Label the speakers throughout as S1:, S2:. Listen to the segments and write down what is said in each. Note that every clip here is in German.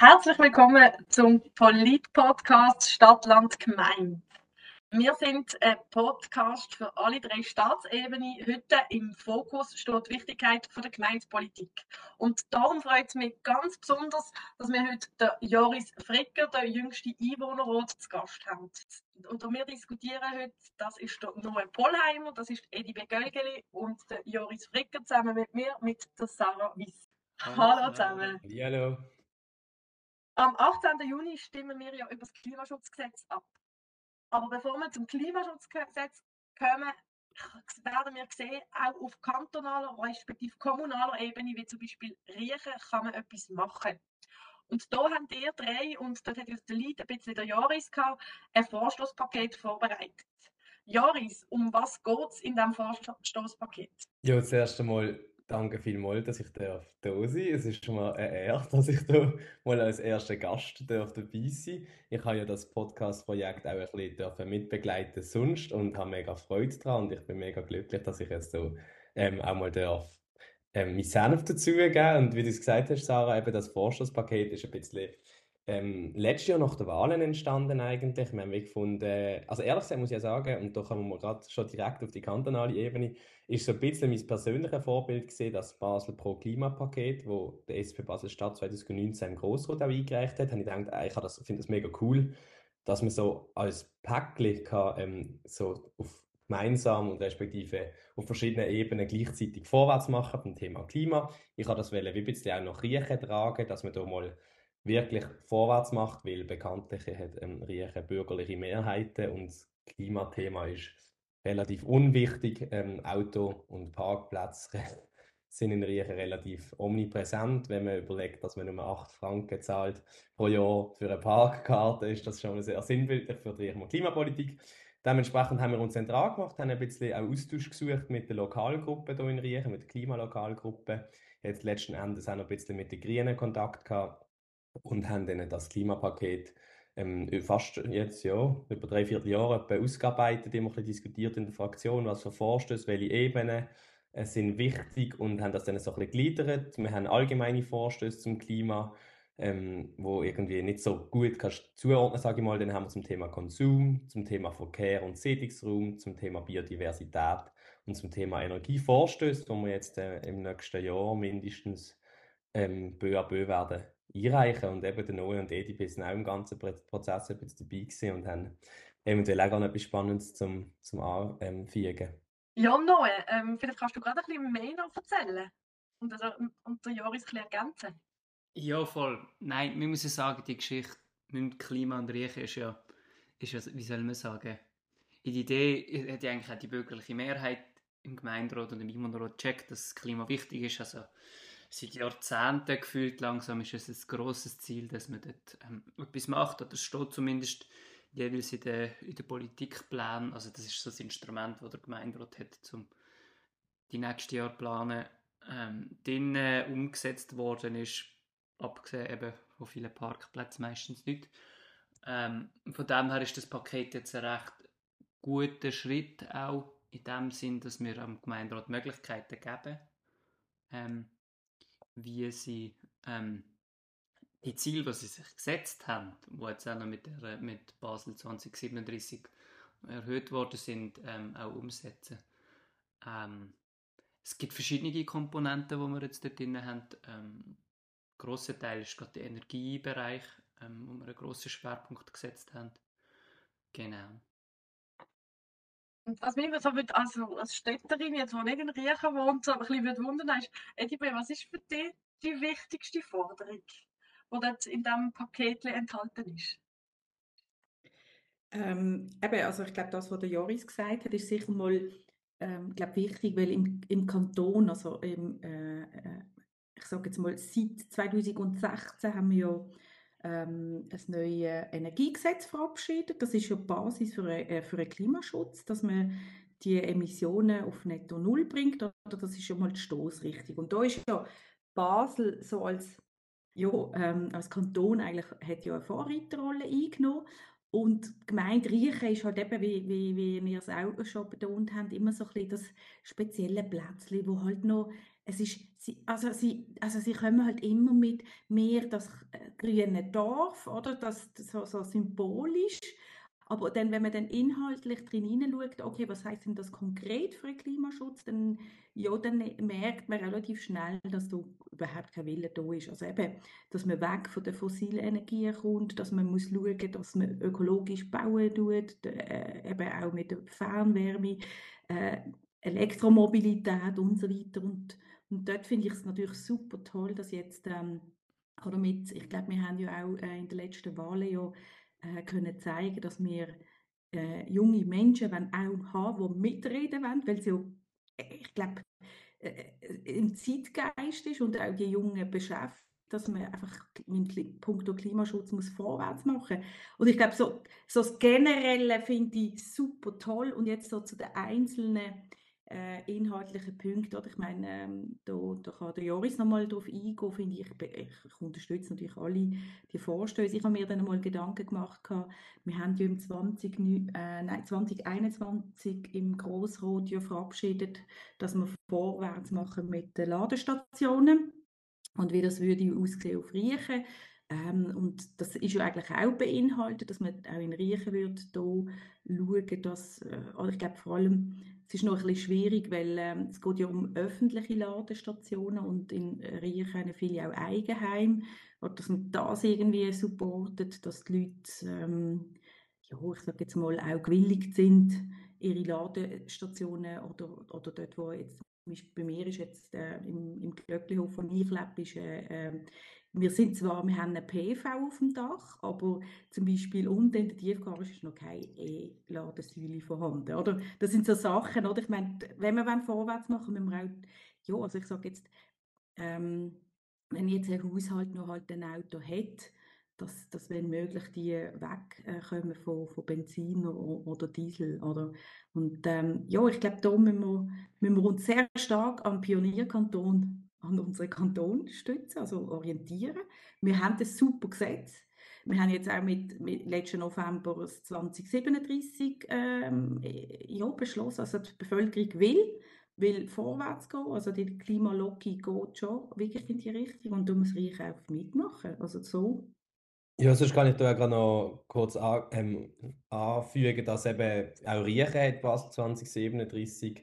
S1: Herzlich willkommen zum Polit-Podcast Stadt, Land, Gemeinde. Wir sind ein Podcast für alle drei Staatsebenen. Heute im Fokus steht die Wichtigkeit der Gemeindepolitik. Und darum freut es mich ganz besonders, dass wir heute den Joris Fricker, den jüngsten Einwohnerrat, zu Gast haben. Und wir diskutieren heute, das ist der Noe Pollheimer, das ist Edi Begölgeli und der Joris Fricker zusammen mit mir, mit der Sarah Wiss. Hallo zusammen.
S2: Hallo.
S1: Am 18. Juni stimmen wir ja über das Klimaschutzgesetz ab. Aber bevor wir zum Klimaschutzgesetz kommen, werden wir sehen, auch auf kantonaler respektive kommunaler Ebene, wie zum Beispiel Riechen, kann man etwas machen. Und da haben ihr drei, und dort hat uns der Lead ein bisschen der Jaris gehabt, ein Vorstoßpaket vorbereitet. Jaris, um was geht es in diesem Vorstoßpaket?
S2: Ja, zuerst einmal Danke vielmals, dass ich da sein. Es ist schon mal eine Ehre, dass ich da mal als erster Gast dabei sein Ich habe ja das Podcast-Projekt auch ein bisschen mitbegleiten sonst und habe mega Freude daran und ich bin mega glücklich, dass ich jetzt so ähm, auch mal darf, ähm, mein Senf dazugeben und wie du es gesagt hast, Sarah, eben das Vorstoßpaket ist ein bisschen ähm, letztes Jahr nach den Wahlen entstanden eigentlich. Wir haben gefunden, also ehrlich gesagt muss ich ja sagen, und da kommen wir gerade schon direkt auf die kantonale Ebene, ist so ein bisschen mein persönliches Vorbild gesehen, das Basel Pro Klimapaket, wo der SP Basel Stadt 2019 im Grossrat auch eingereicht hat. Habe ich gedacht, ah, ich finde das mega cool, dass man so als Päckchen kann, ähm, so auf gemeinsam und respektive auf verschiedenen Ebenen gleichzeitig vorwärts machen beim Thema Klima. Ich habe das wollen, wie ein bisschen auch noch Riechen tragen, dass man da mal wirklich vorwärts macht, weil bekanntlich hat ähm, Riechen bürgerliche Mehrheiten und das Klimathema ist relativ unwichtig. Ähm, Auto- und Parkplätze sind in Riechen relativ omnipräsent. Wenn man überlegt, dass man nur 8 Franken zahlt pro Jahr für eine Parkkarte, ist das schon sehr sinnbildlich für die Riecher Klimapolitik. Dementsprechend haben wir uns zentral gemacht, haben ein bisschen Austausch gesucht mit der Lokalgruppe hier in Riechen, mit der Klimalokalgruppe. Jetzt letzten Endes auch noch ein bisschen mit den Grünen Kontakt gehabt und haben dann das Klimapaket ähm, fast jetzt ja, über drei, vier Jahre ausgearbeitet, immer ein diskutiert in der Fraktion, was für Vorstöße, welche Ebenen äh, sind wichtig und haben das dann so ein bisschen gegliedert. Wir haben allgemeine Vorstöße zum Klima, ähm, wo irgendwie nicht so gut kannst zuordnen, sage ich mal. Dann haben wir zum Thema Konsum, zum Thema Verkehr und Siedlungsraum, zum Thema Biodiversität und zum Thema Energievorstöße, wo wir jetzt äh, im nächsten Jahr mindestens ähm, peu à peu werden einreichen. Und eben der Noe und Edi sind auch im ganzen Prozess ein bisschen dabei gewesen und haben eventuell auch noch etwas Spannendes zum, zum Anfügen.
S1: Ja, Noe, ähm, vielleicht kannst du gerade ein bisschen mehr noch erzählen und, also, und der Joris ein bisschen ergänzen.
S3: Ja, voll. Nein, wir müssen sagen, die Geschichte mit Klima und Riechen ist ja, ist ja, wie soll man sagen, in die Idee hat ja eigentlich auch die bürgerliche Mehrheit im Gemeinderat und im Einwohnerrat gecheckt, dass das Klima wichtig ist. Also seit Jahrzehnten gefühlt langsam ist es ein grosses Ziel, dass man dort ähm, etwas macht. Oder es steht zumindest jeweils in den, in den Politikplänen. Also das ist so das Instrument, das der Gemeinderat hat, um die nächsten Jahre zu planen. Ähm, dann äh, umgesetzt worden ist, abgesehen eben von vielen Parkplätzen meistens nicht. Ähm, von dem her ist das Paket jetzt ein recht guter Schritt auch in dem Sinn, dass wir am Gemeinderat Möglichkeiten geben, ähm, wie sie ähm, die Ziele, die sie sich gesetzt haben, die jetzt auch noch mit, der, mit Basel 2037 erhöht worden sind, ähm, auch umsetzen. Ähm, es gibt verschiedene Komponenten, die wir jetzt dort drin haben. Ähm, grosser Teil ist gerade der Energiebereich, ähm, wo wir einen grossen Schwerpunkt gesetzt haben. Genau.
S1: Was mich so wird, also als Städterin, jetzt, die nicht in Riechen wohnt, so ein bisschen wundern ist, Edibe, was ist für dich die wichtigste Forderung, die dort in diesem Paket enthalten ist?
S4: Ähm, eben, also ich glaube, das, was der Joris gesagt hat, ist sicher mal ähm, glaub, wichtig, weil im, im Kanton, also im, äh, äh ich sage jetzt mal, seit 2016 haben wir ja ähm, ein neues Energiegesetz verabschiedet. Das ist ja die Basis für, äh, für einen Klimaschutz, dass man die Emissionen auf Netto Null bringt. Oder das ist ja mal die Stoßrichtung. Und da ist ja Basel so als, ja, ähm, als Kanton eigentlich hat ja eine Vorreiterrolle eingenommen. Und Gemeinde Riechen ist halt eben, wie, wie, wie wir es auch schon betont haben, immer so ein bisschen das spezielle Plätzchen, wo halt noch es ist, sie, also sie, also sie kommen halt immer mit mehr das äh, grüne Dorf, oder? Das, das so, so symbolisch. Aber dann, wenn man dann inhaltlich drin hineinschaut, okay, was heißt denn das konkret für den Klimaschutz, dann, ja, dann merkt man relativ schnell, dass da überhaupt kein Wille da ist. Also eben, dass man weg von den fossilen Energien kommt, dass man muss schauen, dass man ökologisch bauen tut, äh, eben auch mit der Fernwärme, äh, Elektromobilität und so weiter. Und, und dort finde ich es natürlich super toll, dass jetzt, ähm, oder mit, ich glaube, wir haben ja auch äh, in den letzten Wahlen ja äh, können zeigen, dass wir äh, junge Menschen wollen auch haben, die mitreden wollen, weil sie auch, äh, ich glaube, äh, äh, im Zeitgeist ist und auch die Jungen beschäftigt, dass man einfach mit Punkt Klimaschutz muss vorwärts machen. Und ich glaube, so, so das Generelle finde ich super toll. Und jetzt so zu den einzelnen äh, inhaltlichen Punkte. Oder? Ich meine, ähm, da, da kann der Joris nochmal darauf eingehen, finde ich. Ich unterstütze natürlich alle die Vorstöße. Ich habe mir dann mal Gedanken gemacht, gehabt, wir haben ja im 20, äh, nein, 2021 im Grossrot ja verabschiedet, dass wir vorwärts machen mit den Ladestationen und wie das würde aussehen auf Riechen. Ähm, und das ist ja eigentlich auch beinhaltet, dass man auch in Riechen würde da schauen, dass, äh, ich glaube vor allem, es ist noch ein bisschen schwierig, weil ähm, es geht ja um öffentliche Ladestationen und in Riechen haben viele auch Eigenheim, oder dass man das irgendwie supportet, dass die Leute, ähm, ja, ich sage jetzt mal, auch gewilligt sind, ihre Ladestationen oder, oder dort, wo jetzt bei mir ist jetzt äh, im, im Glöcklihof von ich lebe, ist äh, ähm, wir sind zwar, wir haben eine PV auf dem Dach, aber zum Beispiel unten in der Tiefgarage ist noch keine E-Ladesäule vorhanden, oder? Das sind so Sachen, oder? Ich meine, wenn wir vorwärts machen, müssen wir auch, ja, also ich sage jetzt, ähm, wenn jetzt ein Haushalt noch halt ein Auto hat, dass, dass wenn möglich die wegkommen von, von Benzin oder, Diesel. Oder? Und ähm, ja, ich glaube, da müssen wir, müssen wir uns sehr stark am Pionierkanton an unseren Kanton stützen, also orientieren. Wir haben das super Gesetz. Wir haben jetzt auch mit, mit letzten November 2037 ähm, ja, beschlossen, also die Bevölkerung will, will vorwärts gehen, also die Klimalogie geht schon wirklich in die Richtung und da muss Reich auch mitmachen, also so.
S2: Ja, sonst kann ich da gerade noch kurz an, ähm, anfügen, dass eben auch Riechen hat was 2037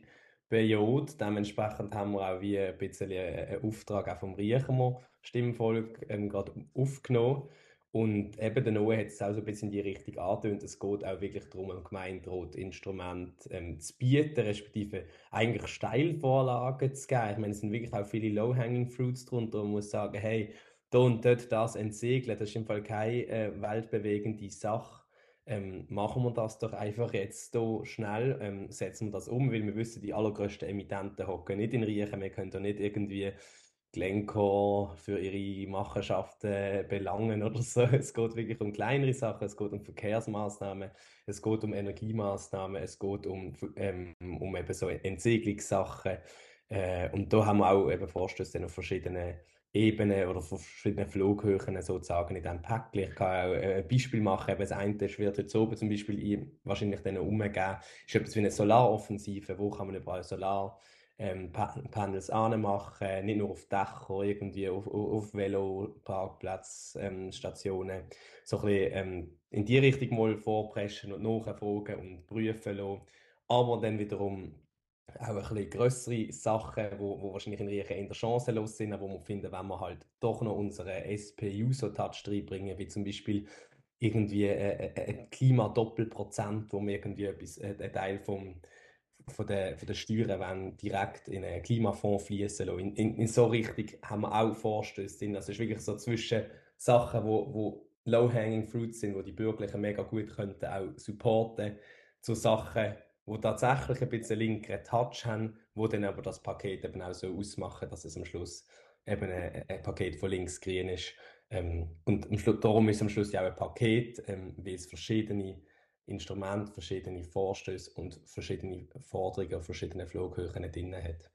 S2: Periode. Dementsprechend haben wir auch wie ein bisschen einen Auftrag auch vom Riechemer Stimmvolk ähm, gerade aufgenommen. Und eben der Noe hat es auch so ein bisschen in die Richtung angetönt. Es geht auch wirklich darum, einem Gemeinderat-Instrument ähm, zu bieten, respektive eigentlich Steilvorlagen zu geben. Ich meine, es sind wirklich auch viele Low-Hanging Fruits drunter. Man muss sagen, hey, da und dort das entsiegeln, das ist im Fall keine äh, weltbewegende Sache ähm, machen wir das doch einfach jetzt so schnell, ähm, setzen wir das um, weil wir wissen, die allergrößten Emittenten hocken nicht in Riechen, wir können da nicht irgendwie Glencore für ihre Machenschaften belangen oder so. Es geht wirklich um kleinere Sachen, es geht um Verkehrsmaßnahmen, es geht um Energiemaßnahmen, es geht um, ähm, um eben so Entsiegelungssachen. Äh, und da haben wir auch eben Vorstöße auf verschiedenen Ebenen oder verschiedenen Flughöhen sozusagen in diesem Päckchen. Ich kann auch ein Beispiel machen. das eine ist, wird jetzt oben zum Beispiel wahrscheinlich dann umgeben, ist etwas wie eine Solaroffensive. Wo kann man überall Solar ähm, anmachen, nicht nur auf Dächer, irgendwie auf, auf Veloparkplätzen, ähm, So ein bisschen ähm, in die Richtung mal vorpreschen und nachfragen und prüfen lassen. Aber dann wiederum auch ein bisschen grössere Sachen, wo, wo wahrscheinlich in Riechen eher chancenlos sind, aber wo wir finden, wenn wir halt doch noch unseren SP-User-Touch reinbringen, wie zum Beispiel irgendwie ein, ein Klimadoppelprozent, wo wir irgendwie etwas, einen Teil vom, von der, von der Steuern wenn direkt in einen Klimafonds fließen lassen. In, in, in so Richtung haben wir auch Vorstöße drin. Also es ist wirklich so zwischen Sachen, wo, wo low-hanging fruits sind, wo die Bürgerlichen mega gut könnten auch supporten, zu Sachen, wo tatsächlich ein bisschen linkeren Touch haben, wo dann aber das Paket eben auch so ausmachen, dass es am Schluss eben ein, ein Paket von links grün ist. Ähm, und am Schluss, darum ist am Schluss ja auch ein Paket, ähm, weil es verschiedene Instrumente, verschiedene Vorstöße und verschiedene Forderungen auf verschiedenen Flughöhen drin hat.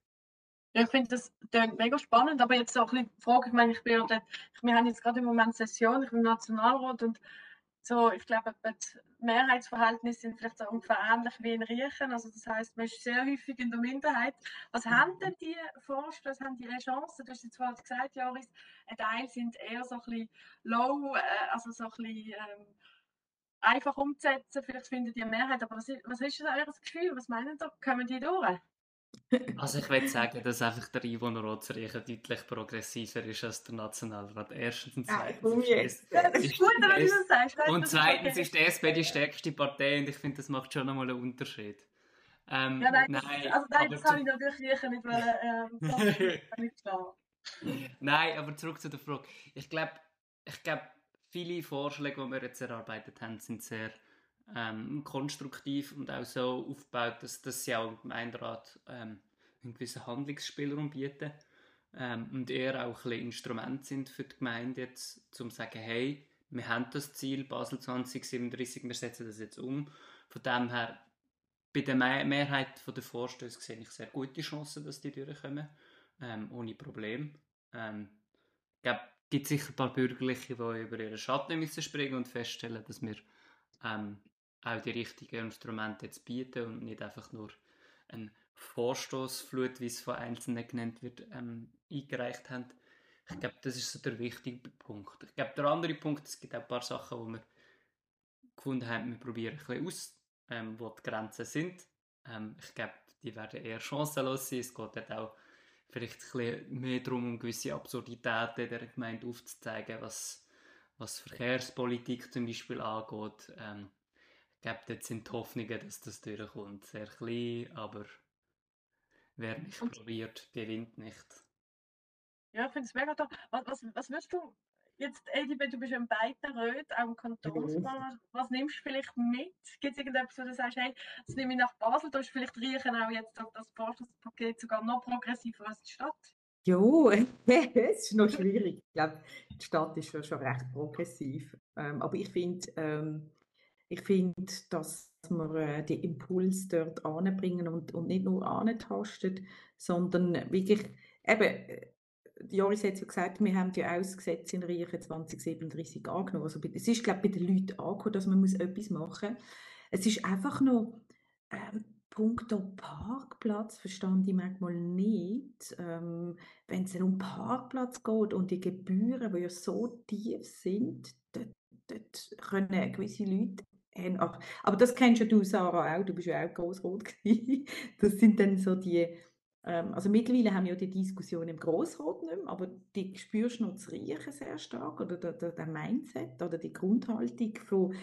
S1: Ich finde das mega spannend, aber jetzt auch ein bisschen die Frage, ich meine, ich bin ja dort, wir haben jetzt gerade im Moment Session, ich bin im Nationalrat und so, ich glaube, die Mehrheitsverhältnisse sind vielleicht so ungefähr ähnlich wie in Riechen. Also das heißt, man ist sehr häufig in der Minderheit. Was haben denn die Forscher, was haben die eine Chance? Du hast jetzt vorhin gesagt, Joris, ein Teil sind eher so ein bisschen low, äh, also so ein bisschen ähm, einfach umzusetzen. Vielleicht findet die eine Mehrheit. Aber was ist, was ist euer Gefühl? Was meinen ihr? Kommen die durch?
S3: Also ich würde sagen, dass einfach der Einwohner Rotzreichen deutlich progressiver ist als der Nationalrat. Erstens und
S4: Ah,
S3: zweitens. ist
S4: jetzt.
S3: es-
S1: Das ist
S3: ist
S1: gut, wenn du das sagst.
S3: Und zweitens ist die SP die stärkste Partei und ich finde, das macht schon nochmal einen Unterschied. Ähm,
S1: Ja, nein,
S3: nein,
S1: also nein, das habe ich natürlich nicht wollen. Ähm.
S3: Nein, aber zurück zu der Frage. Ich glaube, ich glaub, viele Vorschläge, die wir jetzt erarbeitet haben, sind sehr ähm, konstruktiv und auch so aufgebaut, dass, dass sie auch im Gemeinderat ähm, einen gewissen Handlungsspielraum bieten ähm, und eher auch ein Instrument sind für die Gemeinde jetzt, um zu sagen, hey, wir haben das Ziel Basel 2037, wir setzen das jetzt um. Von dem her, bei der Me Mehrheit der Vorstöße sehe ich sehr gute Chancen, dass die durchkommen, ähm, ohne Problem. Ähm, ich gibt sicher ein paar Bürgerliche, die über ihren Schatten müssen springen und feststellen, dass wir ähm, auch die richtigen Instrumente jetzt bieten und nicht einfach nur ein Vorstoßflut, wie es von Einzelnen genannt wird, ähm, eingereicht haben. Ich glaube, das ist so der wichtige Punkt. Ich glaube, der andere Punkt, es gibt auch ein paar Sachen, wo wir gefunden haben, wir probieren ein bisschen aus, ähm, wo die Grenzen sind. Ähm, ich glaube, die werden eher chancenlos sein. Es geht dort auch vielleicht ein bisschen mehr darum, um gewisse Absurditäten der Gemeinde aufzuzeigen, was, was Verkehrspolitik zum Beispiel angeht. Ähm, glaube, dort sind die Hoffnungen, dass das durchkommt, sehr klein, aber wer nicht
S1: Und-
S3: probiert, gewinnt nicht.
S1: Ja, ich finde es mega toll. Was, was, was würdest du jetzt, Edibet, du bist ja in beiden Röten, auch im Kantonsbahn. Was nimmst du vielleicht mit? Gibt es irgendetwas, wo du sagst, hey, das nehme ich nach Basel, da ist vielleicht Riechen auch jetzt das, das Forschungspaket sogar noch progressiver als die Stadt?
S4: Ja, es ist noch schwierig. Ich glaube, die Stadt ist schon, schon recht progressiv. Ähm, aber ich finde, ähm, ich finde, dass wir äh, den Impuls dort anbringen und, und nicht nur antasten, sondern wirklich, eben, äh, Joris hat ja gesagt, wir haben ja auch das Gesetz in Riechen 2037 angenommen. Also, es ist, glaube ich, bei den Leuten angekommen, dass man muss etwas machen muss. Es ist einfach noch, ähm, punkto Parkplatz verstand ich manchmal nicht, ähm, wenn es um Parkplatz geht und die Gebühren, die ja so tief sind, dort, dort können gewisse Leute ach, aber das kennst ja du, Sarah, auch, du bist ja auch Grossrot. Das sind dann so die, ähm, also mittlerweile haben wir ja die Diskussion im Grossrot nicht mehr, aber die spürst du noch zu riechen sehr stark, oder der, der, der Mindset, oder die Grundhaltung von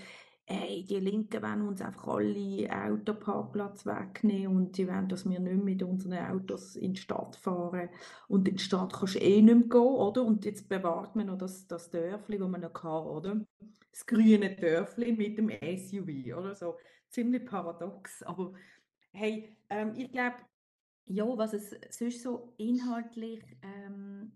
S4: hey, die Linken wollen uns einfach alle Autoparkplatz wegnehmen und die wollen, dass wir nicht mehr mit unseren Autos in die Stadt fahren. Und in die Stadt kannst du eh nicht mehr gehen, oder? Und jetzt bewahrt man noch das, das Dörfli, das man noch kann, oder? Das grüne Dörfli mit dem SUV, oder? So ziemlich paradox. Aber hey, ähm, ich glaube, ja, was es sonst so inhaltlich, ähm,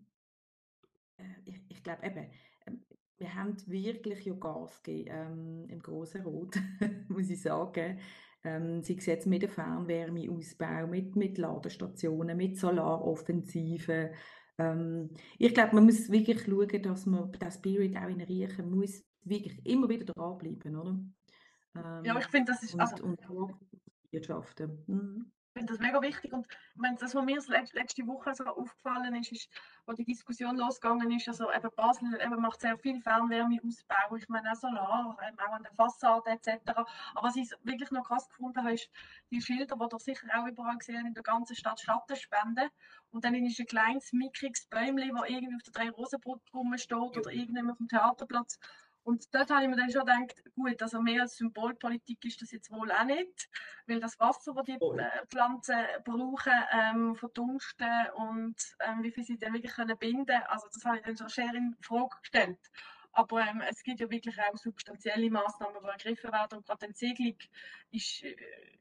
S4: äh, ich, ich glaube eben, ähm, wir haben wirklich ja Gas gegeben ähm, im Grossen Rot, muss ich sagen. Ähm, sei es jetzt mit dem Fernwärmeausbau, mit, mit Ladestationen, mit Solaroffensiven. Ähm, ich glaube, man muss wirklich schauen, dass man den Spirit auch in Riechen muss wirklich immer wieder dranbleiben, oder?
S1: Ja,
S4: Ähm,
S1: ich finde, das ist,
S4: und,
S1: also,
S4: und wirtschaften. Mhm.
S1: Ich finde das mega wichtig. Und ich meine, das, was mir letzte Woche so aufgefallen ist, ist, wo die Diskussion losgegangen ist, also eben Basel eben macht sehr viel Fernwärmeausbau, ich meine auch Solar, ähm, auch an der Fassade etc. Aber was ich wirklich noch krass gefunden habe, ist die Schilder, die ihr sicher auch überall gesehen in der ganzen Stadt Schatten spenden und dann ist ein kleines, mickriges Bäumchen, das irgendwie auf der Drei-Rosen-Brücke rumsteht oder irgendjemand auf dem Theaterplatz und dort habe ich mir dann schon gedacht, gut, also mehr als Symbolpolitik ist das jetzt wohl auch nicht, weil das Wasser, das die
S4: Voll.
S1: äh, Pflanzen brauchen, ähm, verdunsten und ähm, wie viel sie dann wirklich können binden also das habe ich dann schon sehr in Frage gestellt. Aber ähm, es gibt ja wirklich auch substanzielle Maßnahmen, die ergriffen werden und gerade die Entsiegelung ist, äh,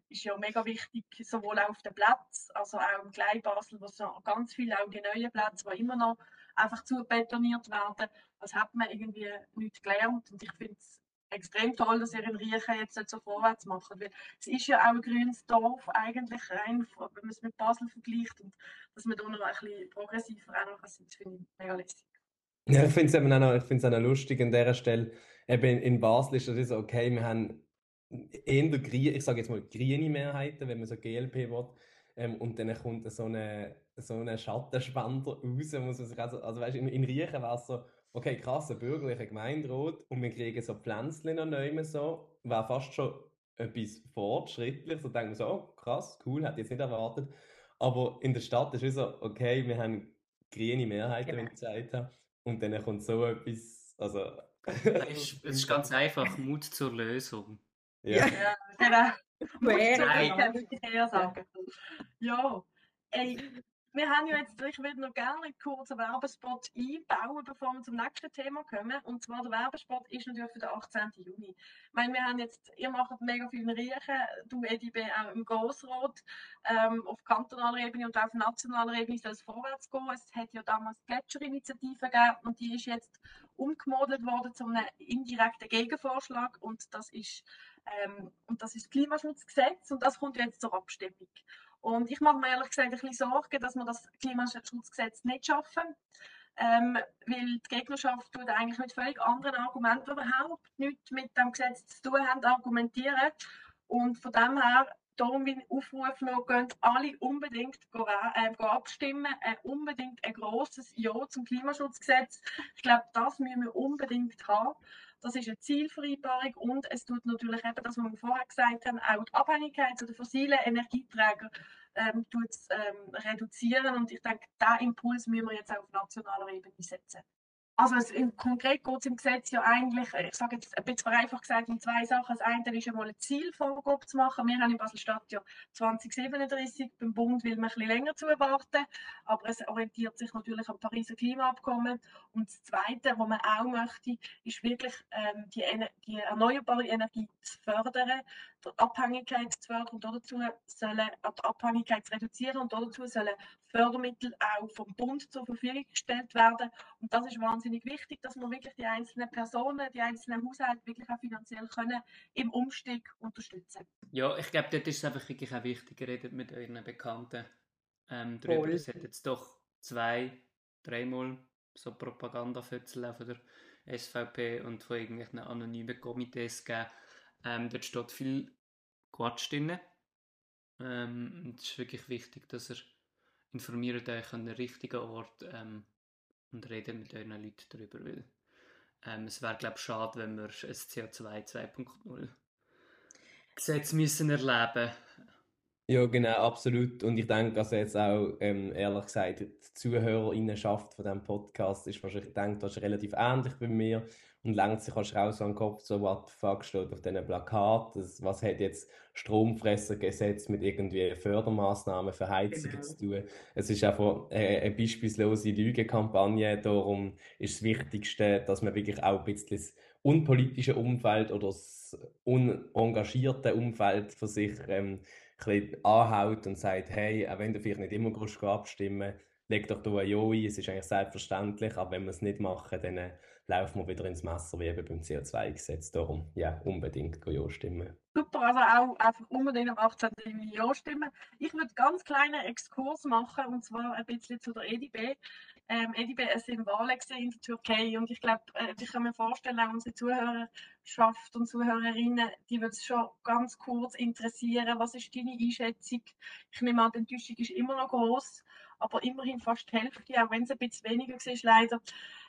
S1: ist ja mega wichtig, sowohl auf den Platz, also auch im Kleinbasel, wo so ganz viele auch die neuen Plätze, die immer noch einfach zu betoniert werden, das hat man irgendwie nicht gelernt und ich finde es extrem toll, dass ihr in Riechen jetzt nicht so vorwärts macht, weil es ist ja auch ein grünes Dorf eigentlich rein, wenn man es mit Basel vergleicht und dass man da noch ein bisschen progressiver auch noch finde ich mega lässig.
S2: Ja, ich finde es auch noch, auch noch lustig an dieser Stelle. eben in Basel ist das okay, wir haben eher ich sage jetzt mal grüne Mehrheiten, wenn man so GLP will. Ähm, und dann kommt so eine, so eine Schattenspender raus, muss man sich also, also weißt, in, in Riechen war es so, okay, krass, ein bürgerlicher Gemeinderat und wir kriegen so Pflänzchen noch neu so, war fast schon etwas fortschrittlich, so denken wir so, oh, krass, cool, hätte ich jetzt nicht erwartet. Aber in der Stadt ist es so, okay, wir haben grüne Mehrheiten, genau. wenn ich gesagt habe, und dann kommt so etwas, also...
S3: es, ist, es ist ganz einfach, Mut zur Lösung.
S1: Ja, ja genau. Nein. Ja, ey, wir haben ja jetzt, ich würde noch gerne kurz einen Werbespot einbauen, bevor wir zum nächsten Thema kommen. Und zwar der Werbespot ist natürlich für den 18. Juni. Ich meine, wir haben jetzt, ihr macht mega viel Riechen, du EDB auch im Grossrot, ähm, auf kantonaler Ebene und auch auf nationaler Ebene soll es vorwärts gehen. Es hat ja damals die Gletscherinitiative gegeben und die ist jetzt umgemodelt worden zu einem indirekten Gegenvorschlag und das ist, ähm, und das ist das Klimaschutzgesetz und das kommt jetzt zur Abstimmung. Und ich mache mir ehrlich gesagt ein bisschen Sorgen, dass wir das Klimaschutzgesetz nicht schaffen. Ähm, weil die Gegnerschaft tut eigentlich mit völlig anderen Argumenten überhaupt nichts mit dem Gesetz zu tun haben, argumentieren. Und von dem her, darum ich aufrufen, gehen alle unbedingt äh, abstimmen, äh, unbedingt ein grosses Ja zum Klimaschutzgesetz. Ich glaube, das müssen wir unbedingt haben. Das ist eine Zielvereinbarung und es tut natürlich eben das, was wir vorher gesagt haben, auch die Abhängigkeit zu den fossilen Energieträgern ähm, ähm, reduzieren. Und ich denke, diesen Impuls müssen wir jetzt auch auf nationaler Ebene setzen. Also es, konkret geht es im Gesetz ja eigentlich, ich sage jetzt ein bisschen vereinfacht gesagt, um zwei Sachen. Das eine ist einmal eine Zielvorgabe zu machen. Wir haben in Basel-Stadt ja 2037, beim Bund will man ein bisschen länger zu warten, aber es orientiert sich natürlich am Pariser Klimaabkommen. Und das Zweite, was man auch möchte, ist wirklich ähm, die, die, erneuerbare Energie zu fördern, die Abhängigkeit zu fördern und dazu sollen, äh, die Abhängigkeit zu reduzieren und dazu sollen Fördermittel auch vom Bund zur Verfügung gestellt werden. Und das ist wahnsinnig wichtig, dass wir wirklich die einzelnen Personen, die einzelnen Haushalte wirklich auch finanziell können im Umstieg unterstützen.
S3: Ja, ich glaube, dort ist es einfach wirklich auch wichtig, redet mit euren Bekannten ähm, darüber. Es hat jetzt doch zwei, dreimal so Propagandafötzel von der SVP und von irgendwelchen anonymen Komitees gegeben. Ähm, dort steht viel Quatsch drin. Ähm, es ist wirklich wichtig, dass ihr informiert euch an den richtigen Ort ähm, und reden mit euren Leuten darüber, weil ähm, es wäre, glaube ich, schade, wenn wir ein CO2 2.0 Gesetz müssen erleben
S2: ja, genau, absolut. Und ich denke, also jetzt auch, ähm, ehrlich gesagt, die Zuhörerinnenschaft von diesem Podcast ist wahrscheinlich, ich denke, das ist relativ ähnlich bei mir und lenkt sich auch raus an den Kopf, so, what the fuck steht auf diesen Plakaten, was hat jetzt Stromfressergesetz mit irgendwie Fördermaßnahmen für Heizungen genau. zu tun. Es ist einfach eine, eine beispiellose Lügenkampagne, darum ist das Wichtigste, dass man wirklich auch ein bisschen das unpolitische Umfeld oder das unengagierte Umfeld für sich ähm, bisschen anhaut und sagt, hey, auch wenn du vielleicht nicht immer abstimmen leg doch da ein Ja ein, es ist eigentlich selbstverständlich, aber wenn wir es nicht machen, dann äh, laufen wir wieder ins Messer, wie eben beim CO2-Gesetz. Darum, ja, unbedingt Ja stimmen.
S1: Super, also auch einfach unbedingt am 18. Juni Ja stimmen. Ich würde ganz kleinen Exkurs machen, und zwar ein bisschen zu der EDB. Ähm, EDB, es sind Wahlen in der Türkei und ich glaube, äh, ich kann mir vorstellen, auch unsere Zuhörerschaft und Zuhörerinnen, die würde es schon ganz kurz interessieren. Was ist deine Einschätzung? Ich nehme an, die Enttäuschung ist immer noch groß, aber immerhin fast die Hälfte, auch wenn es ein bisschen weniger war, leider,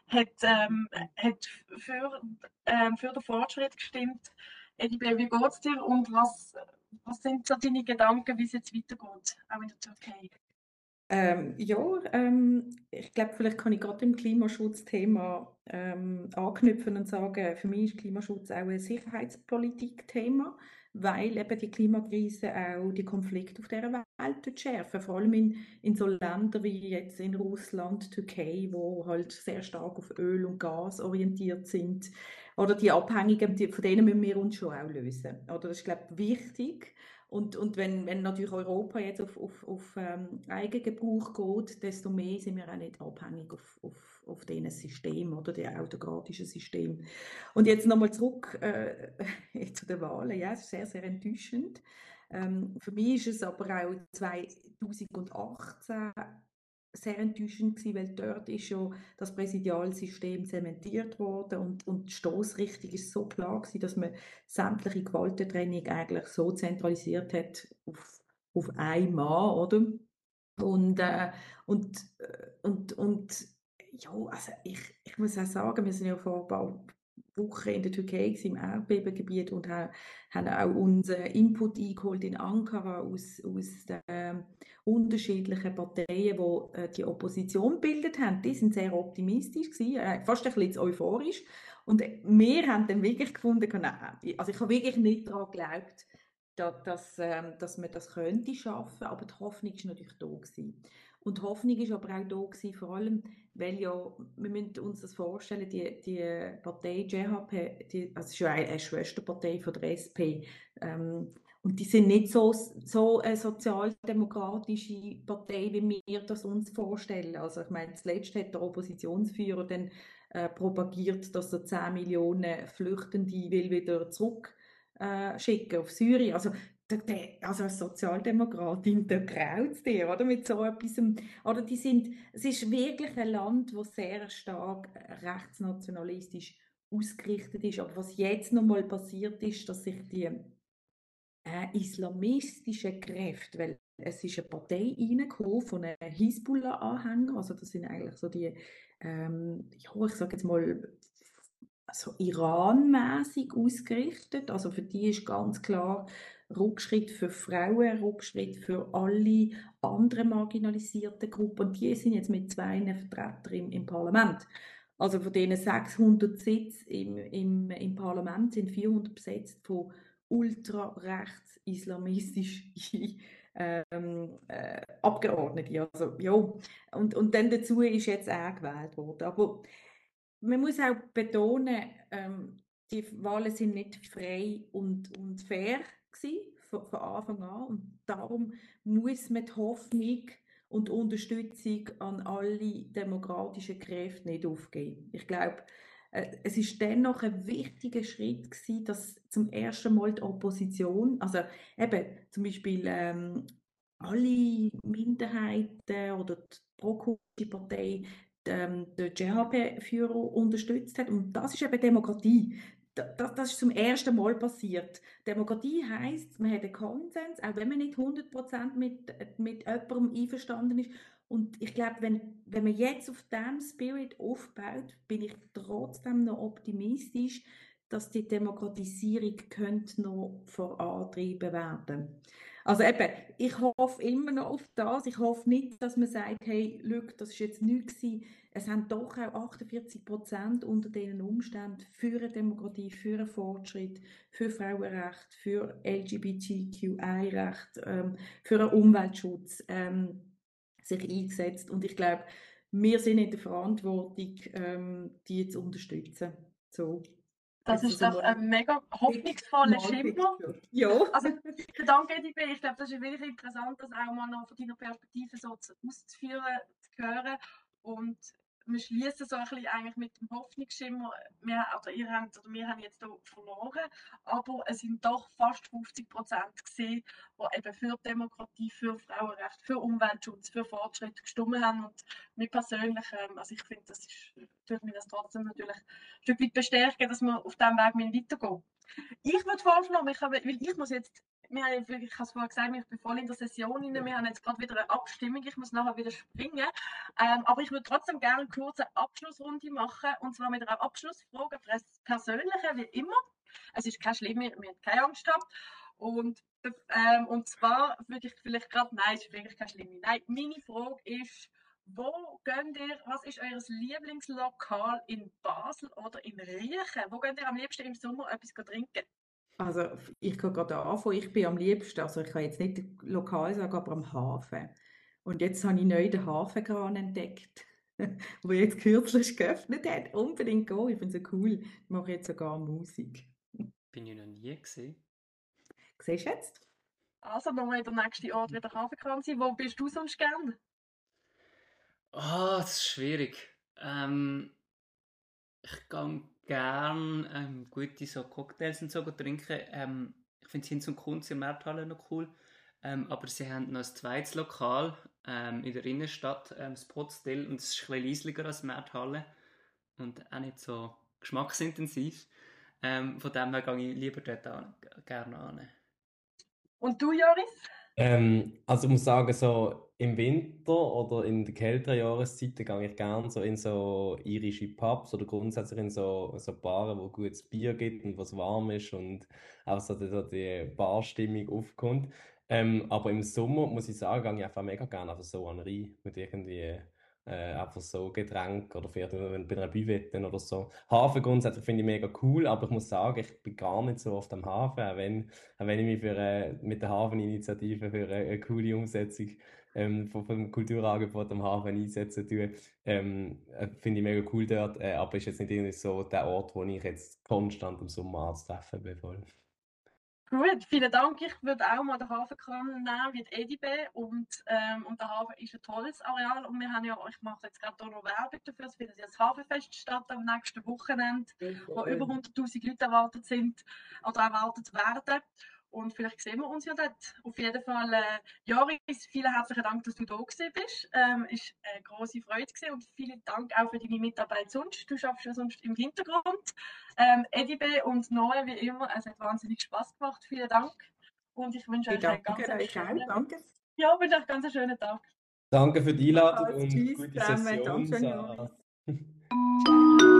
S1: hat, ähm, hat für, ähm, für den Fortschritt gestimmt. EDB, wie geht es dir und was, was sind so deine Gedanken, wie es jetzt weitergeht, auch in der Türkei?
S4: Ähm, ja, ähm, ich glaube, vielleicht kann ich gerade im Klimaschutzthema ähm, anknüpfen und sagen, für mich ist Klimaschutz auch ein Sicherheitspolitikthema, weil eben die Klimakrise auch die Konflikte auf dieser Welt schärfen, vor allem in, in so Ländern wie jetzt in Russland, Türkei, wo halt sehr stark auf Öl und Gas orientiert sind. Oder die Abhängigen, die, von denen müssen wir uns schon auch lösen. Oder das ist, glaube ich, wichtig. Und, und wenn, wenn natürlich Europa jetzt auf, auf, auf ähm, Eigengebrauch geht, desto mehr sind wir auch nicht abhängig auf, auf, auf diesen System oder den autokratischen System. Und jetzt nochmal zurück äh, zu den Wahlen. Ja, es ist sehr, sehr enttäuschend. Ähm, für mich ist es aber auch 2018 sehr enttäuschend gewesen, weil dort ist ja das Präsidialsystem zementiert worden und, und die Stoßrichtung ist so klar gewesen, dass man sämtliche Gewaltentrennung eigentlich so zentralisiert hat auf, auf einen oder? Und, äh, und, äh, und, und ja, also ich, ich muss auch sagen, wir sind ja vor ein paar Wochen in der Türkei im Erdbebengebiet und haben, haben auch unseren Input eingeholt in Ankara aus, aus den äh, unterschiedlichen Parteien, die äh, die Opposition bildet haben. Die sind sehr optimistisch gewesen, äh, fast ein bisschen euphorisch. Und wir haben dann wirklich gefunden, nein, also ich habe wirklich nicht daran geglaubt, dass, dass, ähm, dass man das könnte schaffen, aber die Hoffnung ist natürlich da gewesen. Und Hoffnung ist aber auch da gewesen, vor allem, weil ja, wir müssen uns das vorstellen, die, die Partei JHP, die, also ist ja eine Schwesterpartei von der SP, ähm, und die sind nicht so, so eine sozialdemokratische Partei, wie wir das uns vorstellen. Also ich meine, zuletzt hat der Oppositionsführer dann äh, propagiert, dass er 10 Millionen Flüchtende will wieder zurück äh, schicken auf Syrien. Also also als Sozialdemokratin, da graut es dir, oder, mit so etwas. Oder die sind, es ist wirklich ein Land, das sehr stark rechtsnationalistisch ausgerichtet ist. Aber was jetzt nochmal passiert ist, dass sich die äh, islamistischen Kräfte, weil es ist eine Partei reingekommen von einem Hisbollah-Anhänger, also das sind eigentlich so die, ähm, ja, ich sage jetzt mal, so Iran-mäßig ausgerichtet. Also für die ist ganz klar Rückschritt für Frauen, Rückschritt für alle anderen marginalisierten Gruppen. Und die sind jetzt mit zwei Vertretern im, Parlament. Also von diesen 600 Sitzen im, im, im Parlament sind 400 besetzt von ultrarechts islamistisch ähm, äh, Abgeordnete. Also, ja. und, und dann dazu ist jetzt er gewählt worden. Aber man muss auch betonen, ähm, die Wahlen sind nicht frei und, und fair gewesen, von, von Anfang an. Und darum muss man die Hoffnung und Unterstützung an alle demokratischen Kräfte nicht aufgeben. Ich glaube, äh, es ist dennoch ein wichtiger Schritt gewesen, dass zum ersten Mal die Opposition, also eben zum Beispiel ähm, alle Minderheiten oder die Pro-Partei ähm, den GHP-Führer unterstützt hat. Und das ist eben Demokratie das, das ist zum ersten Mal passiert. Demokratie heißt, man hat einen Konsens, auch wenn man nicht 100% mit, mit jemandem einverstanden ist. Und ich glaube, wenn, wenn man jetzt auf diesem Spirit aufbaut, bin ich trotzdem noch optimistisch, dass die Demokratisierung könnte noch vorantrieben werden. Also eben, ich hoffe immer noch auf das. Ich hoffe nicht, dass man sagt, hey, look, das ist jetzt nichts gewesen. Es haben doch auch 48 Prozent unter diesen Umständen für eine Demokratie, für einen Fortschritt, für Frauenrecht, für LGBTQI-Recht, ähm, für einen Umweltschutz ähm, sich eingesetzt. Und ich glaube, wir sind in der Verantwortung, ähm, die zu unterstützen. So.
S1: Das ist doch ein mega hoffnungsvoller Schimmer.
S4: Ja.
S1: Also, danke, Edip. Ich glaube, das ist wirklich interessant, das auch mal noch von deiner Perspektive so auszuführen, zu hören. Und wir schließen so ein bisschen eigentlich mit dem Hoffnungsschimmer. Wir, oder ihr habt, oder wir haben jetzt hier verloren, aber es sind doch fast 50 Prozent gesehen, die eben für Demokratie, für Frauenrecht, für Umweltschutz, für Fortschritt gestimmt haben. Und mir persönlich, ähm, also ich finde, das ist, tut mir das trotzdem natürlich ein Stück weit bestärken, dass wir auf diesem Weg weitergehen. Ich würde vorschlagen, ich habe, weil ich muss jetzt wir haben, ich habe es vorhin gesagt, ich bin voll in der Session rein. Wir haben jetzt gerade wieder eine Abstimmung. Ich muss nachher wieder springen. Ähm, aber ich würde trotzdem gerne eine kurze Abschlussrunde machen. Und zwar mit einer Abschlussfrage, persönliche, wie immer. Es ist kein Schlimm, wir, haben keine Angst haben. Und, ähm, und zwar würde ich vielleicht gerade, nein, es ist wirklich kein Schlimm. Nein, meine Frage ist, wo geht ihr, was ist euer Lieblingslokal in Basel oder in Riechen? Wo geht ihr am liebsten im Sommer etwas trinken?
S4: Also ich kann gerade anfangen, ich bin am liebsten, also ich kann jetzt nicht lokal sagen, aber am Hafen. Und jetzt habe ich neu den Hafenkran entdeckt, wo jetzt kürzlich geöffnet hat. Unbedingt gehen, ich finde es so cool. Ich mache jetzt sogar Musik.
S3: Bin ich noch nie gesehen.
S4: Siehst du jetzt?
S1: Also, dann der nächste Ort wieder Hafenkran sein. Wo bist du sonst gern?
S3: Ah, oh, das ist schwierig. Ähm, ich gehe gerne ähm, gute so Cocktails und so trinken. Ähm, ich finde Hinz und Kunst in Märthalle noch cool. Ähm, aber sie haben noch ein zweites Lokal ähm, in der Innenstadt, ähm, das Potstill, und es ist ein bisschen als die Markthalle und auch nicht so geschmacksintensiv. Ähm, von dem her gehe ich lieber dort an, gerne an.
S1: Und du, Joris?
S2: Ähm, also ich muss sagen, so im Winter oder in den kälteren Jahreszeiten gehe ich gerne so in so irische Pubs oder grundsätzlich in so, so Baren, wo gutes Bier gibt und was warm ist und auch so die, die Barstimmung aufkommt. Ähm, aber im Sommer muss ich sagen, gehe ich einfach mega gerne einfach so an den Rhein mit irgendwie äh, einfach so Getränk oder vielleicht bei einer Buvette oder so. Hafen grundsätzlich finde ich mega cool, aber ich muss sagen, ich bin gar nicht so oft am Hafen, auch wenn, auch wenn ich mich für, äh, mit der Hafeninitiative für eine, eine coole Umsetzung ähm, von, vom Kulturangebot am Hafen einsetzen tue, ähm, äh, finde ich mega cool dort, äh, aber ist jetzt nicht irgendwie so der Ort, wo ich jetzt konstant im Sommer anzutreffen bin. Voll.
S1: Gut, vielen Dank. Ich würde auch mal den Hafenkran nehmen wie die EDB und, ähm, und der Hafen ist ein tolles Areal und wir haben ja, ich mache jetzt gerade noch Werbung dafür, es findet ja das Hafenfest statt am nächsten Wochenende, wo über 100'000 Leute erwartet sind oder erwartet werden. Und vielleicht sehen wir uns ja dort. Auf jeden Fall, äh, Joris, vielen herzlichen Dank, dass du da gewesen bist. Ähm, ist eine große Freude gewesen und vielen Dank auch für deine Mitarbeit sonst. Du schaffst ja sonst im Hintergrund. Ähm, Edibe und Noe, wie immer, es hat wahnsinnig Spaß gemacht. Vielen Dank. Und ich wünsche euch einen ganz schönen,
S4: danke.
S1: Ja, wünsche euch einen ganz schönen Tag.
S2: Danke für die Einladung und
S4: Tschüss,
S2: gute. Session.
S4: Joris.